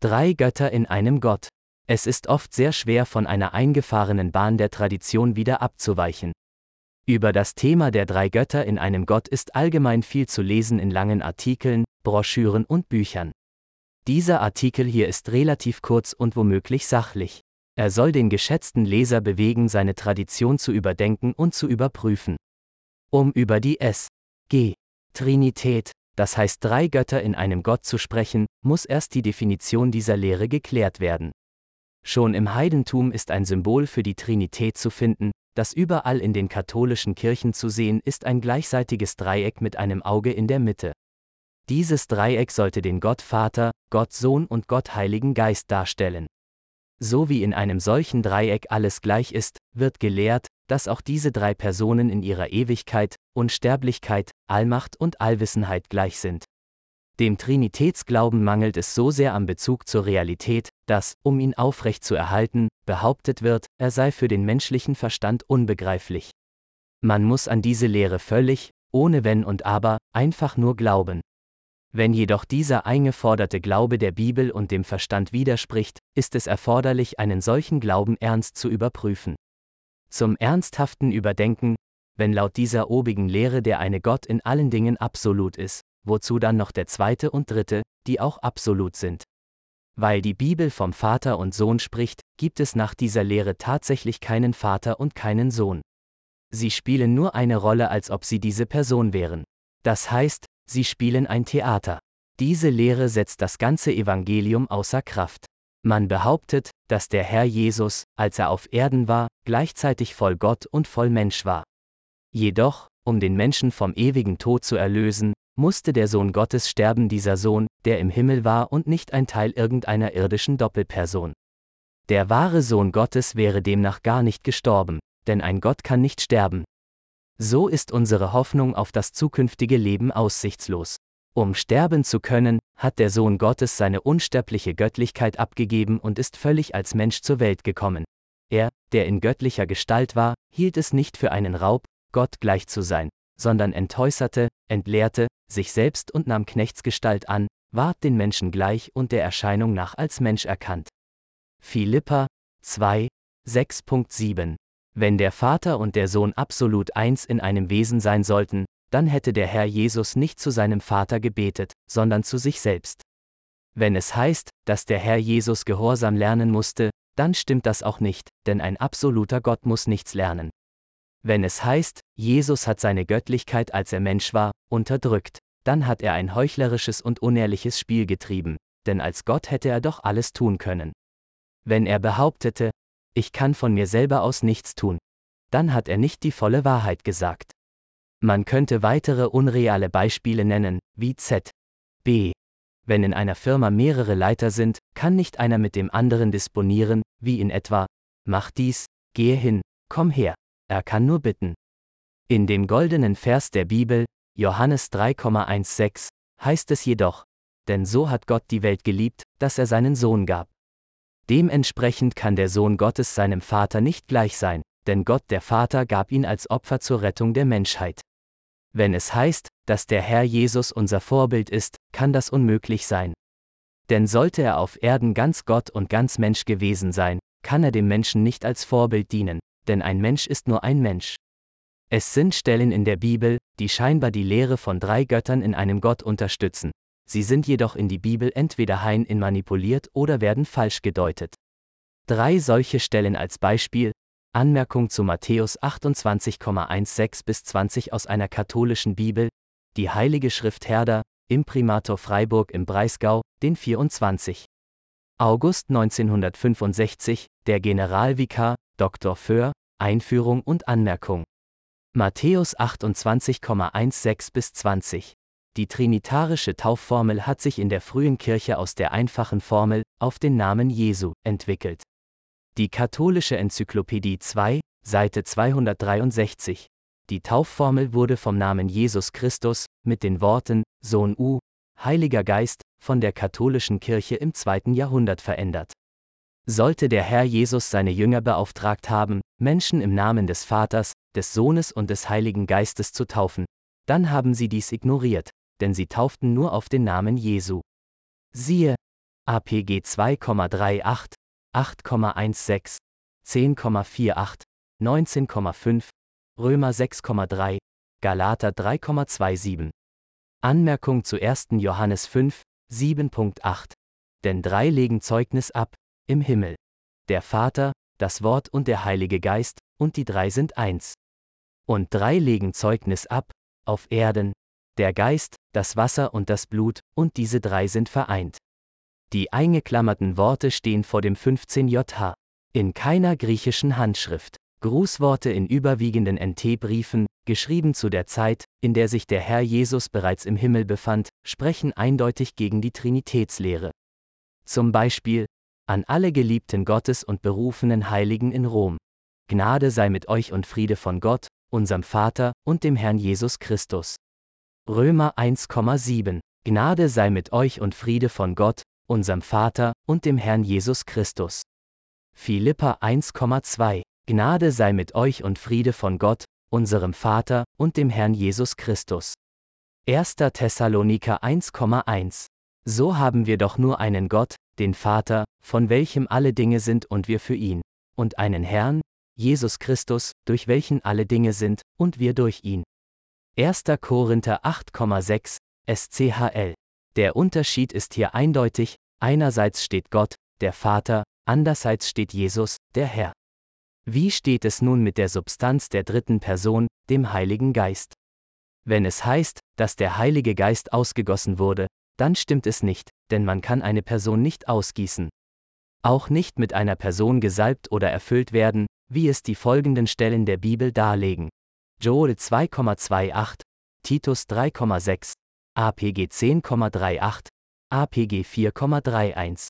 Drei Götter in einem Gott. Es ist oft sehr schwer von einer eingefahrenen Bahn der Tradition wieder abzuweichen. Über das Thema der drei Götter in einem Gott ist allgemein viel zu lesen in langen Artikeln, Broschüren und Büchern. Dieser Artikel hier ist relativ kurz und womöglich sachlich. Er soll den geschätzten Leser bewegen, seine Tradition zu überdenken und zu überprüfen. Um über die S. G. Trinität, das heißt drei Götter in einem Gott zu sprechen, muss erst die Definition dieser Lehre geklärt werden. Schon im Heidentum ist ein Symbol für die Trinität zu finden, das überall in den katholischen Kirchen zu sehen ist ein gleichseitiges Dreieck mit einem Auge in der Mitte. Dieses Dreieck sollte den Gott Vater, Gott Sohn und Gott Heiligen Geist darstellen. So wie in einem solchen Dreieck alles gleich ist, wird gelehrt, dass auch diese drei Personen in ihrer Ewigkeit, Unsterblichkeit, Allmacht und Allwissenheit gleich sind. Dem Trinitätsglauben mangelt es so sehr am Bezug zur Realität, dass, um ihn aufrecht zu erhalten, behauptet wird, er sei für den menschlichen Verstand unbegreiflich. Man muss an diese Lehre völlig, ohne Wenn und Aber, einfach nur glauben. Wenn jedoch dieser eingeforderte Glaube der Bibel und dem Verstand widerspricht, ist es erforderlich, einen solchen Glauben ernst zu überprüfen. Zum ernsthaften Überdenken, wenn laut dieser obigen Lehre der eine Gott in allen Dingen absolut ist, wozu dann noch der zweite und dritte, die auch absolut sind. Weil die Bibel vom Vater und Sohn spricht, gibt es nach dieser Lehre tatsächlich keinen Vater und keinen Sohn. Sie spielen nur eine Rolle, als ob sie diese Person wären. Das heißt, sie spielen ein Theater. Diese Lehre setzt das ganze Evangelium außer Kraft. Man behauptet, dass der Herr Jesus, als er auf Erden war, gleichzeitig voll Gott und voll Mensch war. Jedoch, um den Menschen vom ewigen Tod zu erlösen, musste der Sohn Gottes sterben, dieser Sohn, der im Himmel war und nicht ein Teil irgendeiner irdischen Doppelperson. Der wahre Sohn Gottes wäre demnach gar nicht gestorben, denn ein Gott kann nicht sterben, so ist unsere Hoffnung auf das zukünftige Leben aussichtslos. Um sterben zu können, hat der Sohn Gottes seine unsterbliche Göttlichkeit abgegeben und ist völlig als Mensch zur Welt gekommen. Er, der in göttlicher Gestalt war, hielt es nicht für einen Raub, Gott gleich zu sein, sondern entäußerte, entleerte, sich selbst und nahm Knechtsgestalt an, ward den Menschen gleich und der Erscheinung nach als Mensch erkannt. Philippa 2, 6.7 wenn der Vater und der Sohn absolut eins in einem Wesen sein sollten, dann hätte der Herr Jesus nicht zu seinem Vater gebetet, sondern zu sich selbst. Wenn es heißt, dass der Herr Jesus Gehorsam lernen musste, dann stimmt das auch nicht, denn ein absoluter Gott muss nichts lernen. Wenn es heißt, Jesus hat seine Göttlichkeit, als er Mensch war, unterdrückt, dann hat er ein heuchlerisches und unehrliches Spiel getrieben, denn als Gott hätte er doch alles tun können. Wenn er behauptete, ich kann von mir selber aus nichts tun. Dann hat er nicht die volle Wahrheit gesagt. Man könnte weitere unreale Beispiele nennen, wie Z. B. Wenn in einer Firma mehrere Leiter sind, kann nicht einer mit dem anderen disponieren, wie in etwa, mach dies, gehe hin, komm her. Er kann nur bitten. In dem goldenen Vers der Bibel, Johannes 3,16, heißt es jedoch, denn so hat Gott die Welt geliebt, dass er seinen Sohn gab. Dementsprechend kann der Sohn Gottes seinem Vater nicht gleich sein, denn Gott der Vater gab ihn als Opfer zur Rettung der Menschheit. Wenn es heißt, dass der Herr Jesus unser Vorbild ist, kann das unmöglich sein. Denn sollte er auf Erden ganz Gott und ganz Mensch gewesen sein, kann er dem Menschen nicht als Vorbild dienen, denn ein Mensch ist nur ein Mensch. Es sind Stellen in der Bibel, die scheinbar die Lehre von drei Göttern in einem Gott unterstützen, sie sind jedoch in die Bibel entweder hein in manipuliert oder werden falsch gedeutet. Drei solche Stellen als Beispiel, Anmerkung zu Matthäus 28,16 bis 20 aus einer katholischen Bibel, die Heilige Schrift Herder, Imprimator Freiburg im Breisgau, den 24. August 1965, der Generalvikar, Dr. Föhr, Einführung und Anmerkung. Matthäus 28,16 bis 20. Die trinitarische Taufformel hat sich in der frühen Kirche aus der einfachen Formel auf den Namen Jesu entwickelt. Die katholische Enzyklopädie 2, Seite 263. Die Taufformel wurde vom Namen Jesus Christus mit den Worten Sohn U, Heiliger Geist von der katholischen Kirche im zweiten Jahrhundert verändert. Sollte der Herr Jesus seine Jünger beauftragt haben, Menschen im Namen des Vaters, des Sohnes und des Heiligen Geistes zu taufen, dann haben sie dies ignoriert, denn sie tauften nur auf den Namen Jesu. Siehe, APG 2,38, 8,16, 10,48, 19,5, Römer 6,3, Galater 3,27. Anmerkung zu 1. Johannes 5, 7.8. Denn drei legen Zeugnis ab, im Himmel. Der Vater, das Wort und der Heilige Geist, und die drei sind eins. Und drei legen Zeugnis ab, auf Erden, der Geist, das Wasser und das Blut, und diese drei sind vereint. Die eingeklammerten Worte stehen vor dem 15jh. In keiner griechischen Handschrift. Grußworte in überwiegenden NT-Briefen, geschrieben zu der Zeit, in der sich der Herr Jesus bereits im Himmel befand, sprechen eindeutig gegen die Trinitätslehre. Zum Beispiel, an alle Geliebten Gottes und berufenen Heiligen in Rom. Gnade sei mit euch und Friede von Gott, unserem Vater und dem Herrn Jesus Christus. Römer 1,7 Gnade sei mit euch und Friede von Gott, unserem Vater und dem Herrn Jesus Christus. Philippa 1,2 Gnade sei mit euch und Friede von Gott, unserem Vater und dem Herrn Jesus Christus. 1. Thessaloniker 1,1 So haben wir doch nur einen Gott, den Vater, von welchem alle Dinge sind und wir für ihn, und einen Herrn, Jesus Christus, durch welchen alle Dinge sind, und wir durch ihn. 1. Korinther 8,6 SCHL. Der Unterschied ist hier eindeutig, einerseits steht Gott, der Vater, andererseits steht Jesus, der Herr. Wie steht es nun mit der Substanz der dritten Person, dem Heiligen Geist? Wenn es heißt, dass der Heilige Geist ausgegossen wurde, dann stimmt es nicht, denn man kann eine Person nicht ausgießen. Auch nicht mit einer Person gesalbt oder erfüllt werden, wie es die folgenden Stellen der Bibel darlegen. Joel 2,28, Titus 3,6, APG 10,38, APG 4,31.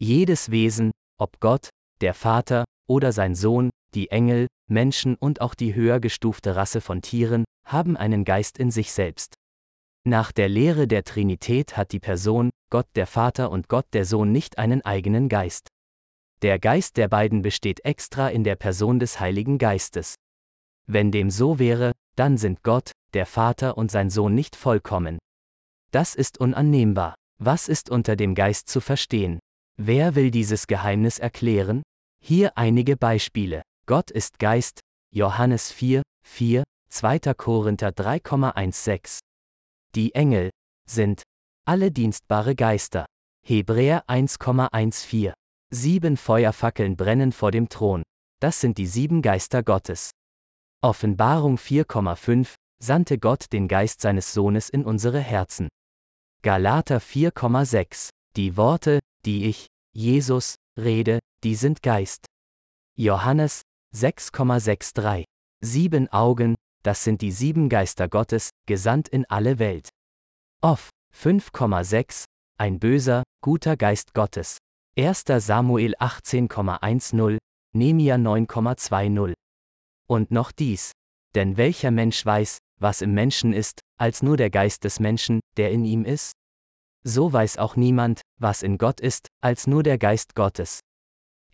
Jedes Wesen, ob Gott, der Vater oder sein Sohn, die Engel, Menschen und auch die höher gestufte Rasse von Tieren, haben einen Geist in sich selbst. Nach der Lehre der Trinität hat die Person, Gott der Vater und Gott der Sohn nicht einen eigenen Geist. Der Geist der beiden besteht extra in der Person des Heiligen Geistes. Wenn dem so wäre, dann sind Gott, der Vater und sein Sohn nicht vollkommen. Das ist unannehmbar. Was ist unter dem Geist zu verstehen? Wer will dieses Geheimnis erklären? Hier einige Beispiele. Gott ist Geist, Johannes 4, 4, 2. Korinther 3,16. Die Engel sind alle dienstbare Geister. Hebräer 1,14. Sieben Feuerfackeln brennen vor dem Thron. Das sind die sieben Geister Gottes. Offenbarung 4,5 sandte Gott den Geist seines Sohnes in unsere Herzen. Galater 4,6 Die Worte, die ich, Jesus, rede, die sind Geist. Johannes 6,63 Sieben Augen, das sind die sieben Geister Gottes, gesandt in alle Welt. Off 5,6 Ein böser, guter Geist Gottes. 1. Samuel 18,10, Nemia 9,20. Und noch dies. Denn welcher Mensch weiß, was im Menschen ist, als nur der Geist des Menschen, der in ihm ist? So weiß auch niemand, was in Gott ist, als nur der Geist Gottes.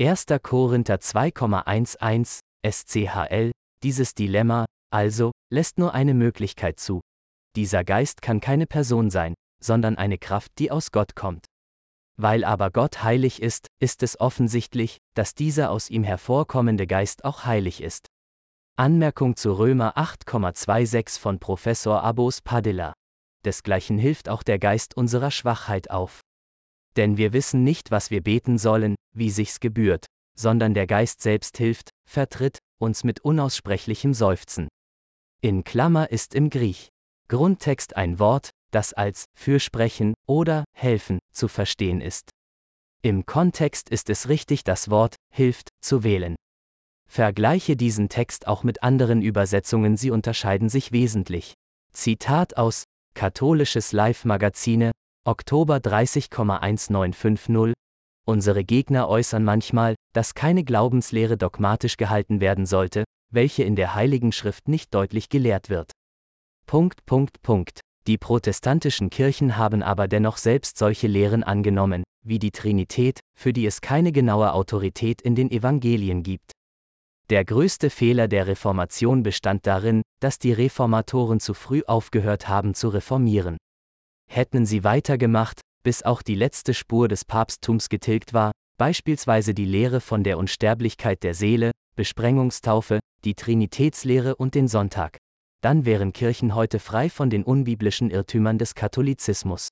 1. Korinther 2,11 SCHL Dieses Dilemma, also, lässt nur eine Möglichkeit zu. Dieser Geist kann keine Person sein, sondern eine Kraft, die aus Gott kommt. Weil aber Gott heilig ist, ist es offensichtlich, dass dieser aus ihm hervorkommende Geist auch heilig ist. Anmerkung zu Römer 8,26 von Professor Abos Padilla. Desgleichen hilft auch der Geist unserer Schwachheit auf. Denn wir wissen nicht, was wir beten sollen, wie sich's gebührt, sondern der Geist selbst hilft, vertritt, uns mit unaussprechlichem Seufzen. In Klammer ist im Griech Grundtext ein Wort, das als Fürsprechen oder helfen zu verstehen ist. Im Kontext ist es richtig, das Wort hilft zu wählen. Vergleiche diesen Text auch mit anderen Übersetzungen, sie unterscheiden sich wesentlich. Zitat aus Katholisches Live-Magazine, Oktober 30,1950 Unsere Gegner äußern manchmal, dass keine Glaubenslehre dogmatisch gehalten werden sollte, welche in der Heiligen Schrift nicht deutlich gelehrt wird. Punkt, Punkt, Punkt. Die protestantischen Kirchen haben aber dennoch selbst solche Lehren angenommen, wie die Trinität, für die es keine genaue Autorität in den Evangelien gibt. Der größte Fehler der Reformation bestand darin, dass die Reformatoren zu früh aufgehört haben zu reformieren. Hätten sie weitergemacht, bis auch die letzte Spur des Papsttums getilgt war, beispielsweise die Lehre von der Unsterblichkeit der Seele, Besprengungstaufe, die Trinitätslehre und den Sonntag. Dann wären Kirchen heute frei von den unbiblischen Irrtümern des Katholizismus.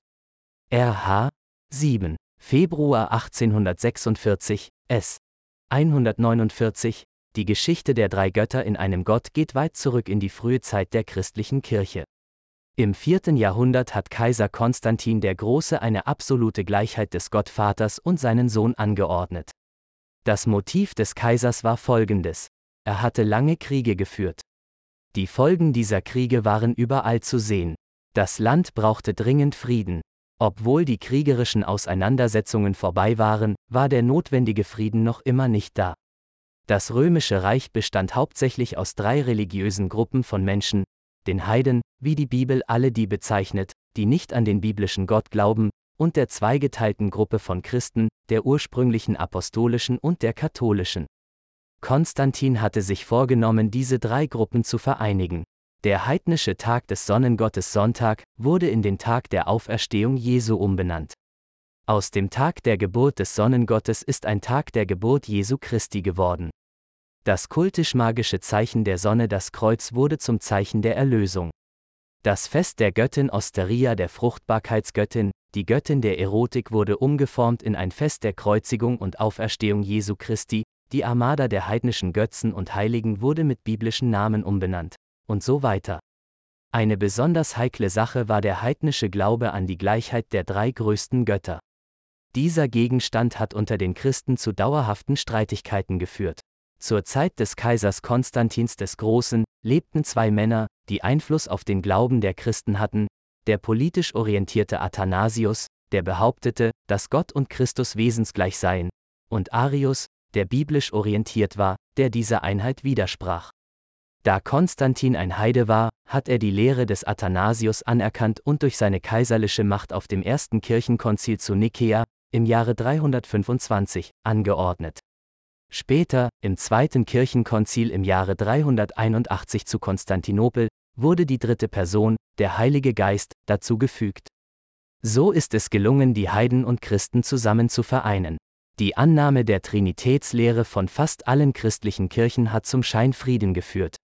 RH 7. Februar 1846 S. 149 Die Geschichte der drei Götter in einem Gott geht weit zurück in die frühe Zeit der christlichen Kirche. Im vierten Jahrhundert hat Kaiser Konstantin der Große eine absolute Gleichheit des Gottvaters und seinen Sohn angeordnet. Das Motiv des Kaisers war folgendes. Er hatte lange Kriege geführt. Die Folgen dieser Kriege waren überall zu sehen. Das Land brauchte dringend Frieden. Obwohl die kriegerischen Auseinandersetzungen vorbei waren, war der notwendige Frieden noch immer nicht da. Das römische Reich bestand hauptsächlich aus drei religiösen Gruppen von Menschen, den Heiden, wie die Bibel alle die bezeichnet, die nicht an den biblischen Gott glauben, und der zweigeteilten Gruppe von Christen, der ursprünglichen apostolischen und der katholischen. Konstantin hatte sich vorgenommen, diese drei Gruppen zu vereinigen. Der heidnische Tag des Sonnengottes Sonntag wurde in den Tag der Auferstehung Jesu umbenannt. Aus dem Tag der Geburt des Sonnengottes ist ein Tag der Geburt Jesu Christi geworden. Das kultisch-magische Zeichen der Sonne, das Kreuz, wurde zum Zeichen der Erlösung. Das Fest der Göttin Osteria, der Fruchtbarkeitsgöttin, die Göttin der Erotik, wurde umgeformt in ein Fest der Kreuzigung und Auferstehung Jesu Christi, die Armada der heidnischen Götzen und Heiligen wurde mit biblischen Namen umbenannt, und so weiter. Eine besonders heikle Sache war der heidnische Glaube an die Gleichheit der drei größten Götter. Dieser Gegenstand hat unter den Christen zu dauerhaften Streitigkeiten geführt. Zur Zeit des Kaisers Konstantins des Großen lebten zwei Männer, die Einfluss auf den Glauben der Christen hatten, der politisch orientierte Athanasius, der behauptete, dass Gott und Christus wesensgleich seien, und Arius, der biblisch orientiert war, der dieser Einheit widersprach. Da Konstantin ein Heide war, hat er die Lehre des Athanasius anerkannt und durch seine kaiserliche Macht auf dem ersten Kirchenkonzil zu Nikäa, im Jahre 325, angeordnet. Später, im Zweiten Kirchenkonzil im Jahre 381 zu Konstantinopel, wurde die dritte Person, der Heilige Geist, dazu gefügt. So ist es gelungen, die Heiden und Christen zusammen zu vereinen. Die Annahme der Trinitätslehre von fast allen christlichen Kirchen hat zum Scheinfrieden geführt.